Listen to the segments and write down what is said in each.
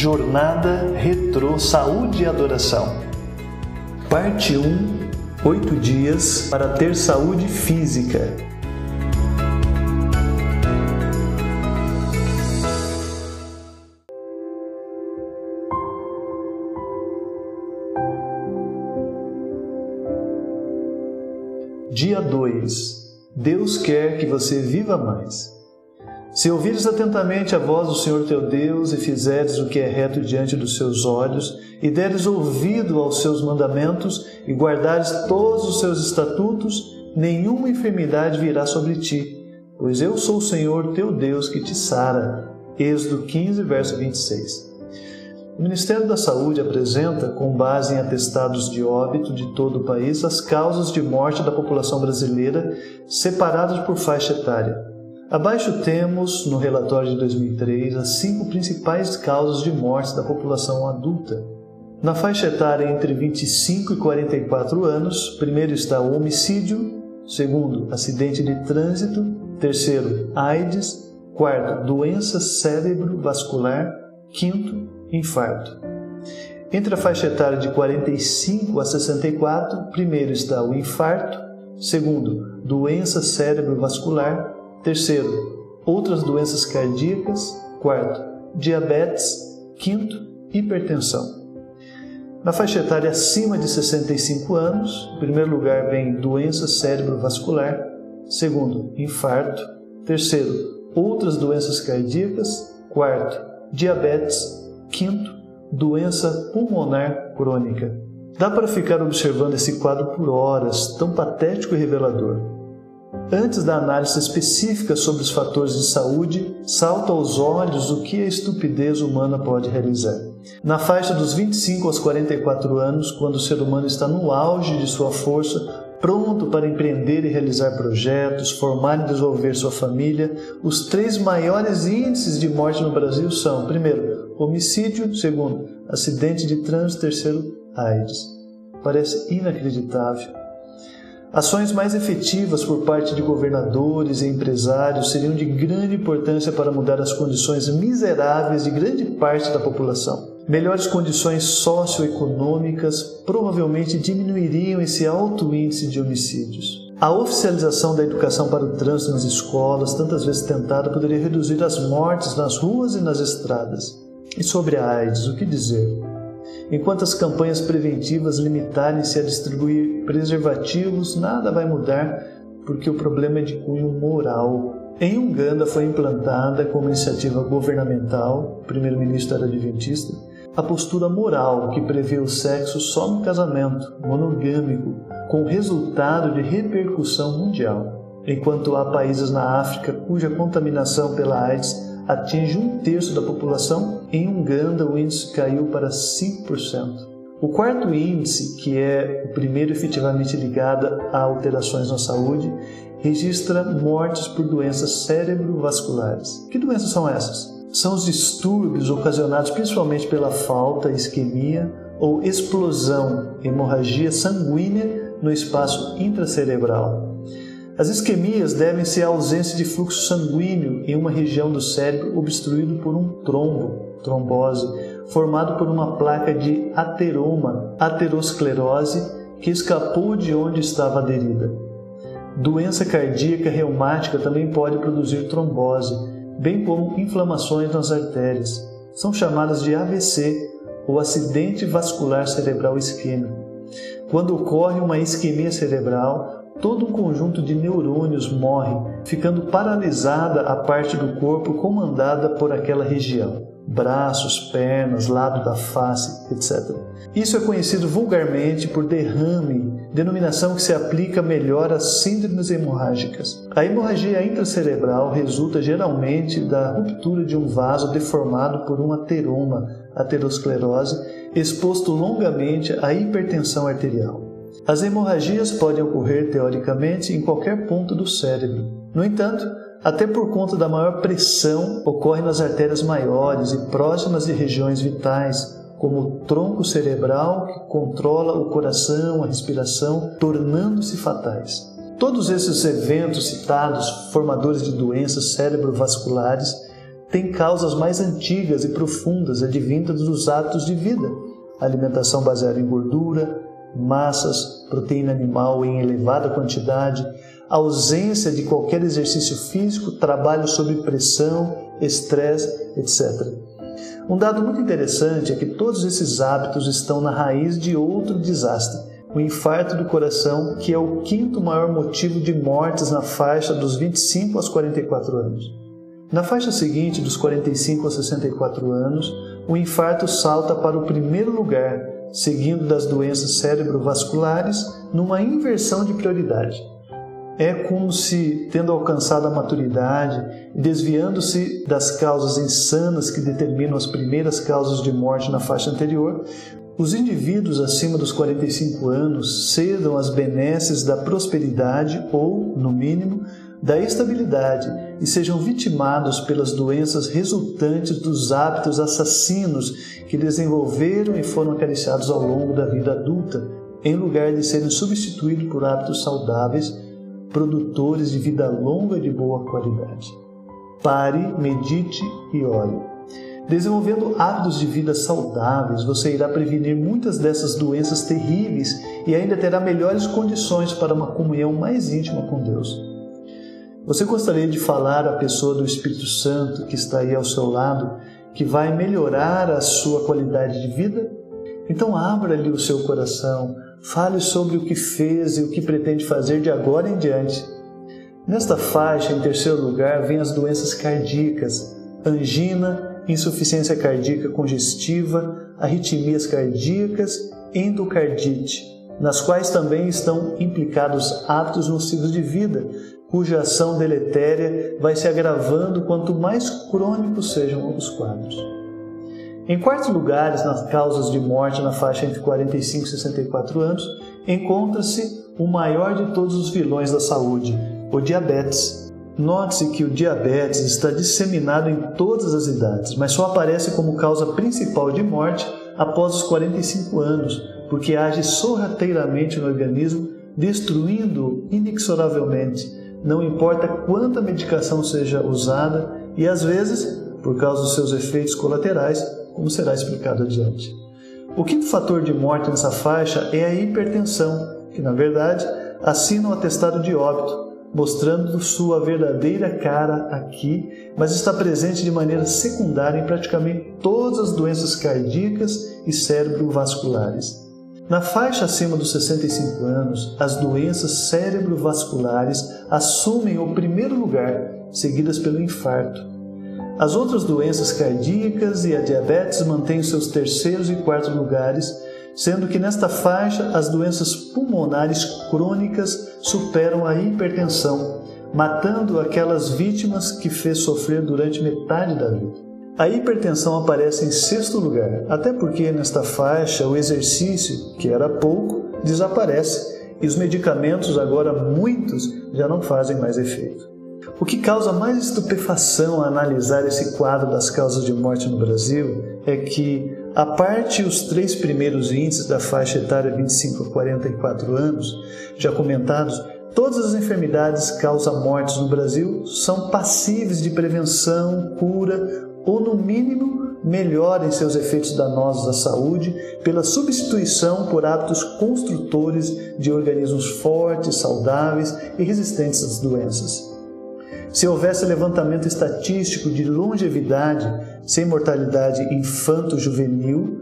Jornada Retrô Saúde e Adoração. Parte 1: Oito dias para ter saúde física. Dia 2: Deus quer que você viva mais. Se ouvires atentamente a voz do Senhor teu Deus e fizeres o que é reto diante dos seus olhos, e deres ouvido aos seus mandamentos e guardares todos os seus estatutos, nenhuma enfermidade virá sobre ti, pois eu sou o Senhor teu Deus que te sara. Êxodo 15, verso 26. O Ministério da Saúde apresenta, com base em atestados de óbito de todo o país, as causas de morte da população brasileira separadas por faixa etária. Abaixo temos, no relatório de 2003, as cinco principais causas de morte da população adulta. Na faixa etária entre 25 e 44 anos, primeiro está o homicídio, segundo, acidente de trânsito, terceiro, AIDS, quarto, doença cérebro-vascular, quinto, infarto. Entre a faixa etária de 45 a 64, primeiro está o infarto, segundo, doença cérebro-vascular, Terceiro, outras doenças cardíacas. Quarto, diabetes. Quinto, hipertensão. Na faixa etária acima de 65 anos, em primeiro lugar vem doença cerebrovascular, segundo, infarto, terceiro, outras doenças cardíacas, quarto, diabetes, quinto, doença pulmonar crônica. Dá para ficar observando esse quadro por horas, tão patético e revelador. Antes da análise específica sobre os fatores de saúde, salta aos olhos o que a estupidez humana pode realizar. Na faixa dos 25 aos 44 anos, quando o ser humano está no auge de sua força, pronto para empreender e realizar projetos, formar e desenvolver sua família, os três maiores índices de morte no Brasil são: primeiro, homicídio, segundo, acidente de trânsito, terceiro, AIDS. Parece inacreditável Ações mais efetivas por parte de governadores e empresários seriam de grande importância para mudar as condições miseráveis de grande parte da população. Melhores condições socioeconômicas provavelmente diminuiriam esse alto índice de homicídios. A oficialização da educação para o trânsito nas escolas, tantas vezes tentada, poderia reduzir as mortes nas ruas e nas estradas. E sobre a AIDS, o que dizer? Enquanto as campanhas preventivas limitarem-se a distribuir preservativos, nada vai mudar porque o problema é de cunho moral. Em Uganda foi implantada, como iniciativa governamental, o primeiro-ministro era adventista, a postura moral que prevê o sexo só no casamento, monogâmico, com resultado de repercussão mundial. Enquanto há países na África cuja contaminação pela AIDS atinge um terço da população, em Uganda o índice caiu para 5%. O quarto índice, que é o primeiro efetivamente ligado a alterações na saúde, registra mortes por doenças cerebrovasculares. Que doenças são essas? São os distúrbios ocasionados principalmente pela falta, isquemia ou explosão, hemorragia sanguínea no espaço intracerebral. As isquemias devem-se à ausência de fluxo sanguíneo em uma região do cérebro obstruído por um trombo, trombose, formado por uma placa de ateroma, aterosclerose, que escapou de onde estava aderida. Doença cardíaca reumática também pode produzir trombose, bem como inflamações nas artérias. São chamadas de AVC, ou acidente vascular cerebral isquêmico. Quando ocorre uma isquemia cerebral, todo um conjunto de neurônios morre, ficando paralisada a parte do corpo comandada por aquela região. Braços, pernas, lado da face, etc. Isso é conhecido vulgarmente por derrame, denominação que se aplica melhor às síndromes hemorrágicas. A hemorragia intracerebral resulta geralmente da ruptura de um vaso deformado por um ateroma, aterosclerose, exposto longamente à hipertensão arterial. As hemorragias podem ocorrer teoricamente em qualquer ponto do cérebro. No entanto, até por conta da maior pressão, ocorre nas artérias maiores e próximas de regiões vitais, como o tronco cerebral que controla o coração, a respiração, tornando-se fatais. Todos esses eventos citados, formadores de doenças cerebrovasculares, tem causas mais antigas e profundas advindas dos hábitos de vida. Alimentação baseada em gordura, massas, proteína animal em elevada quantidade, ausência de qualquer exercício físico, trabalho sob pressão, estresse, etc. Um dado muito interessante é que todos esses hábitos estão na raiz de outro desastre, o infarto do coração, que é o quinto maior motivo de mortes na faixa dos 25 aos 44 anos. Na faixa seguinte, dos 45 aos 64 anos, o infarto salta para o primeiro lugar, seguindo das doenças cerebrovasculares, numa inversão de prioridade. É como se, tendo alcançado a maturidade e desviando-se das causas insanas que determinam as primeiras causas de morte na faixa anterior, os indivíduos acima dos 45 anos cedam às benesses da prosperidade ou, no mínimo, da estabilidade e sejam vitimados pelas doenças resultantes dos hábitos assassinos que desenvolveram e foram acariciados ao longo da vida adulta, em lugar de serem substituídos por hábitos saudáveis, produtores de vida longa e de boa qualidade. Pare, medite e olhe. Desenvolvendo hábitos de vida saudáveis, você irá prevenir muitas dessas doenças terríveis e ainda terá melhores condições para uma comunhão mais íntima com Deus. Você gostaria de falar à pessoa do Espírito Santo que está aí ao seu lado, que vai melhorar a sua qualidade de vida? Então abra-lhe o seu coração, fale sobre o que fez e o que pretende fazer de agora em diante. Nesta faixa, em terceiro lugar, vêm as doenças cardíacas, angina, insuficiência cardíaca congestiva, arritmias cardíacas, endocardite, nas quais também estão implicados hábitos nocivos de vida, cuja ação deletéria vai se agravando quanto mais crônicos sejam os quadros. Em quarto lugar, nas causas de morte na faixa entre 45 e 64 anos, encontra-se o maior de todos os vilões da saúde, o diabetes, Note-se que o diabetes está disseminado em todas as idades, mas só aparece como causa principal de morte após os 45 anos, porque age sorrateiramente no organismo, destruindo-o inexoravelmente, não importa quanta medicação seja usada e às vezes, por causa dos seus efeitos colaterais, como será explicado adiante. O quinto fator de morte nessa faixa é a hipertensão, que na verdade assina o atestado de óbito, mostrando sua verdadeira cara aqui, mas está presente de maneira secundária em praticamente todas as doenças cardíacas e cerebrovasculares. Na faixa acima dos 65 anos, as doenças cerebrovasculares assumem o primeiro lugar, seguidas pelo infarto. As outras doenças cardíacas e a diabetes mantêm seus terceiros e quartos lugares, sendo que nesta faixa as doenças pulmonares crônicas superam a hipertensão, matando aquelas vítimas que fez sofrer durante metade da vida. A hipertensão aparece em sexto lugar, até porque nesta faixa o exercício, que era pouco, desaparece e os medicamentos, agora muitos, já não fazem mais efeito. O que causa mais estupefação a analisar esse quadro das causas de morte no Brasil é que, a parte os três primeiros índices da faixa etária 25 a 44 anos, já comentados, todas as enfermidades que causam mortes no Brasil são passíveis de prevenção, cura ou, no mínimo, melhorem seus efeitos danosos à saúde pela substituição por hábitos construtores de organismos fortes, saudáveis e resistentes às doenças. Se houvesse levantamento estatístico de longevidade sem mortalidade infanto-juvenil,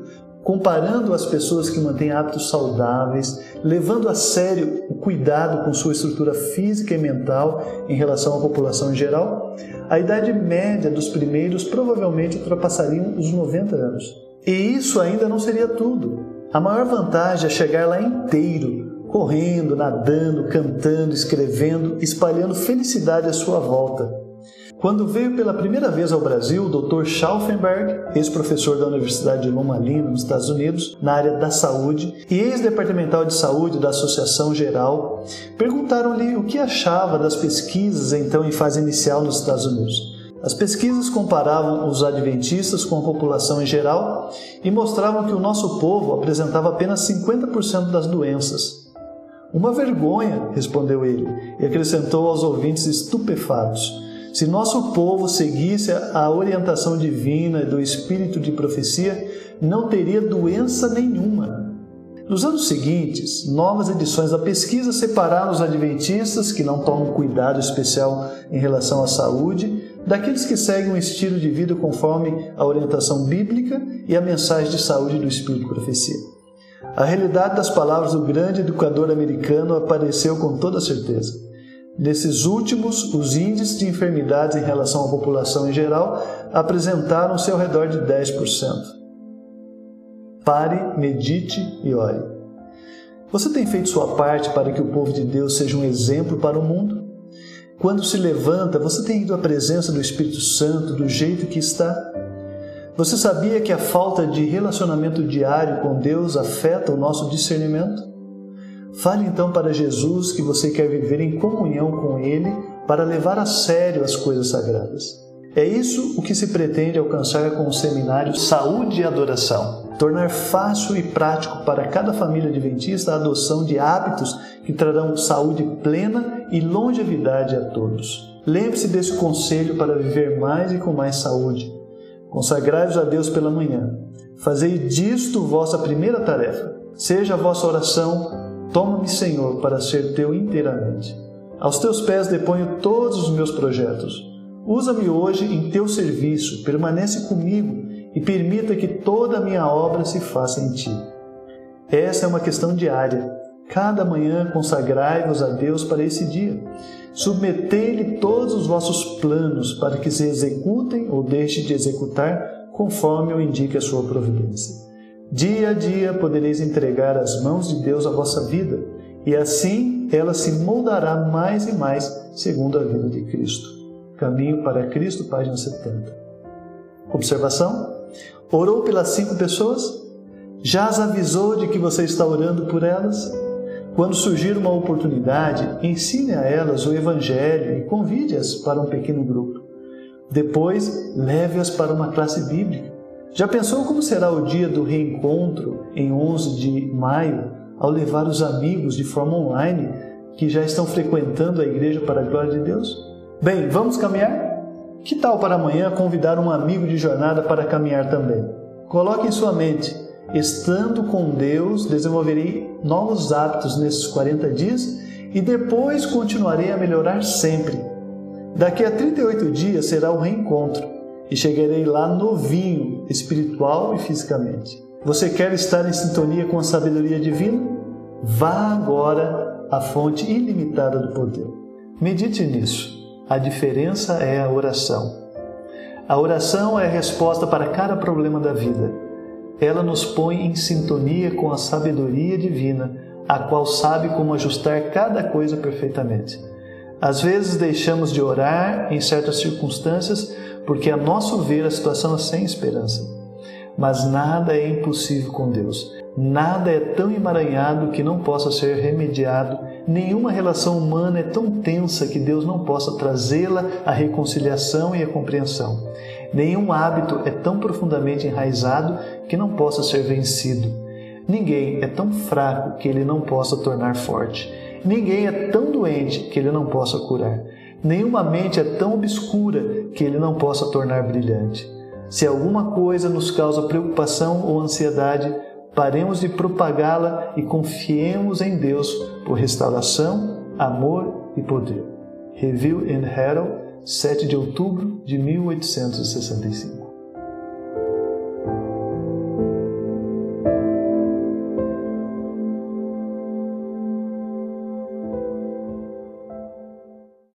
comparando as pessoas que mantêm hábitos saudáveis, levando a sério o cuidado com sua estrutura física e mental em relação à população em geral, a idade média dos primeiros provavelmente ultrapassariam os 90 anos. E isso ainda não seria tudo. A maior vantagem é chegar lá inteiro, correndo, nadando, cantando, escrevendo, espalhando felicidade à sua volta. Quando veio pela primeira vez ao Brasil, o Dr. Schauffenberg, ex-professor da Universidade de Loma Linda, nos Estados Unidos, na área da saúde, e ex-departamental de saúde da Associação Geral, perguntaram-lhe o que achava das pesquisas então em fase inicial nos Estados Unidos. As pesquisas comparavam os adventistas com a população em geral e mostravam que o nosso povo apresentava apenas 50% das doenças, uma vergonha, respondeu ele, e acrescentou aos ouvintes estupefatos: Se nosso povo seguisse a orientação divina do espírito de profecia, não teria doença nenhuma. Nos anos seguintes, novas edições da pesquisa separaram os adventistas que não tomam cuidado especial em relação à saúde daqueles que seguem um estilo de vida conforme a orientação bíblica e a mensagem de saúde do Espírito de Profecia. A realidade das palavras do grande educador americano apareceu com toda certeza. Nesses últimos, os índices de enfermidades em relação à população em geral apresentaram-se ao redor de 10%. Pare, medite e ore. Você tem feito sua parte para que o povo de Deus seja um exemplo para o mundo? Quando se levanta, você tem ido à presença do Espírito Santo do jeito que está? Você sabia que a falta de relacionamento diário com Deus afeta o nosso discernimento? Fale então para Jesus que você quer viver em comunhão com Ele para levar a sério as coisas sagradas. É isso o que se pretende alcançar com o seminário Saúde e Adoração tornar fácil e prático para cada família adventista a adoção de hábitos que trarão saúde plena e longevidade a todos. Lembre-se desse conselho para viver mais e com mais saúde. Consagrai-vos a Deus pela manhã. Fazei disto vossa primeira tarefa. Seja a vossa oração: Toma-me, Senhor, para ser teu inteiramente. Aos teus pés deponho todos os meus projetos. Usa-me hoje em teu serviço, permanece comigo e permita que toda a minha obra se faça em ti. Essa é uma questão diária. Cada manhã consagrai-vos a Deus para esse dia. Submetei-lhe todos os vossos planos para que se executem ou deixe de executar conforme o indique a sua providência. Dia a dia podereis entregar às mãos de Deus a vossa vida, e assim ela se moldará mais e mais segundo a vida de Cristo. Caminho para Cristo, página 70. Observação? Orou pelas cinco pessoas? Já as avisou de que você está orando por elas? Quando surgir uma oportunidade, ensine a elas o Evangelho e convide-as para um pequeno grupo. Depois, leve-as para uma classe bíblica. Já pensou como será o dia do reencontro em 11 de maio, ao levar os amigos de forma online que já estão frequentando a igreja para a glória de Deus? Bem, vamos caminhar? Que tal para amanhã convidar um amigo de jornada para caminhar também? Coloque em sua mente: estando com Deus, desenvolverei novos hábitos nesses 40 dias e depois continuarei a melhorar sempre. Daqui a 38 dias será o reencontro e chegarei lá novinho, espiritual e fisicamente. Você quer estar em sintonia com a sabedoria divina? Vá agora à fonte ilimitada do poder. Medite nisso. A diferença é a oração. A oração é a resposta para cada problema da vida. Ela nos põe em sintonia com a sabedoria divina, a qual sabe como ajustar cada coisa perfeitamente. Às vezes deixamos de orar em certas circunstâncias porque, a nosso ver, a situação é sem esperança. Mas nada é impossível com Deus. Nada é tão emaranhado que não possa ser remediado. Nenhuma relação humana é tão tensa que Deus não possa trazê-la à reconciliação e à compreensão. Nenhum hábito é tão profundamente enraizado que não possa ser vencido. Ninguém é tão fraco que ele não possa tornar forte. Ninguém é tão doente que ele não possa curar. Nenhuma mente é tão obscura que ele não possa tornar brilhante. Se alguma coisa nos causa preocupação ou ansiedade, paremos de propagá-la e confiemos em Deus por restauração, amor e poder. Review and Herald, 7 de outubro de 1865.